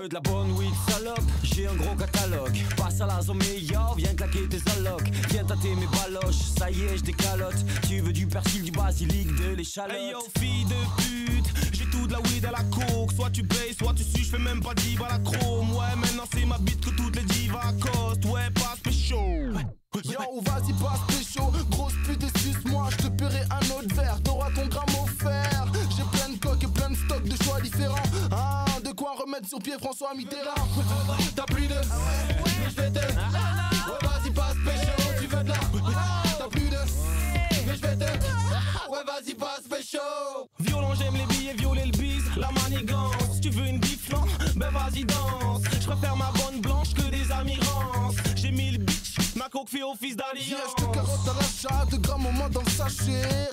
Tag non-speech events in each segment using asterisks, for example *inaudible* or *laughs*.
Veux de la bonne weed salope. J'ai un gros catalogue. Passe à la zone meilleur, viens claquer tes allocs. Viens tâter mes baloches, ça y est je décalote. Tu veux du persil, du basilic, de l'échalote. Hey yo fille de pute, j'ai tout de la weed à la coke. Soit tu payes, soit tu suis, je fais même pas 10 à la chrome. Ouais maintenant c'est ma bite que toutes les divas costent Ouais passe pécho Yo, vas-y, passe pécho, sur pied François Mitterrand. T'as plus de. Mais je vais te. Ouais, vas-y, passe pécho, tu veux de la. T'as plus de. Mais je vais te. Ouais, vas-y, passe pécho. Violent j'aime les billets, violer le bise, la manigance Tu veux une biflan, ben vas-y danse Je préfère ma bonne blanche que des amirances J'ai mis le bitch, ma coque fait office Yeah, d'alliance je te carotte à l'achat, de au moins dans le sachet.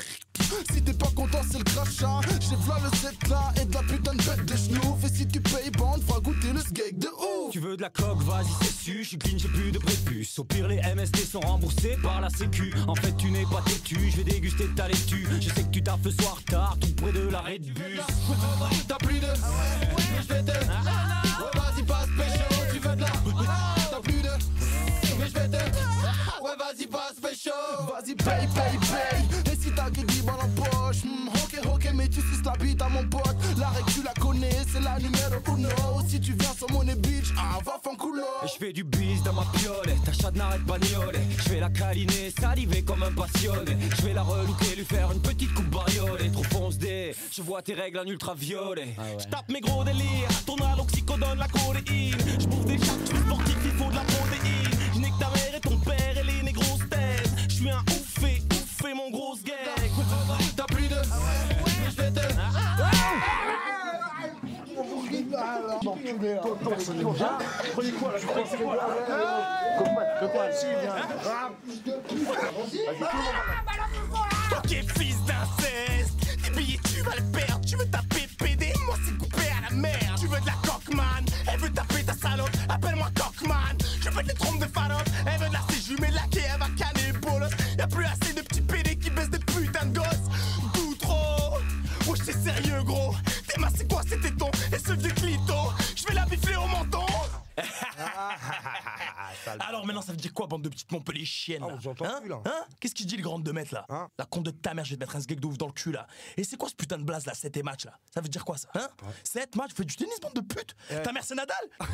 Si t'es pas content, c'est le crachat. J'ai v'là le set là et de la putain de bête de schnouf. Et si tu payes, bande, fera goûter le skate de ouf. Tu veux de la coque, vas-y c'est su, je suis clean, j'ai plus de prépuce Au pire les MST sont remboursés par la sécu En fait tu n'es pas têtu, je vais déguster ta laitue Je sais que tu taffes le soir tard, tout près de l'arrêt de bus T'as plus de. Mais je vais te. Ouais, vas-y, passe pécho, tu veux de la. T'as plus de. Mais je vais te. Ouais, vas-y, passe pécho. Vas-y, paye, paye, paye. Et si t'as que la bite à mon pote. La règle, tu la connais, c'est la numéro uno. Si tu viens sur mon bitch, ah, va fan culo. Et je fais du bis dans ma piole, ta chatte n'arrête pas Je vais la câliner, saliver comme un passionné. Je vais la relooker, lui faire une petite coupe bariolée. Trop fonce des, je vois tes règles en ultraviolet Je tape mes gros délires, ton aloxicodone, la codéine Je bouffe des chats, je sportif, il faut de la protéine. Je nique ta mère et ton père et les négros Je suis un oufé, oufé mon gros gag T'as plus de. Je vais te. Ok fils d'inceste Tes billets tu vas le perdre clito. Je vais la bifler au menton. *laughs* Alors maintenant ça veut dire quoi bande de petites Montpellier chiennes Ah, là Hein plus, là. Hein Qu'est-ce qu'il dit le grand de mètres là Hein La compte de ta mère je vais te mettre un sgeg de ouf dans le cul là. Et c'est quoi ce putain de blaze là 7 match là Ça veut dire quoi ça Hein 7 matchs fais du tennis bande de pute Ta mère c'est Nadal *laughs*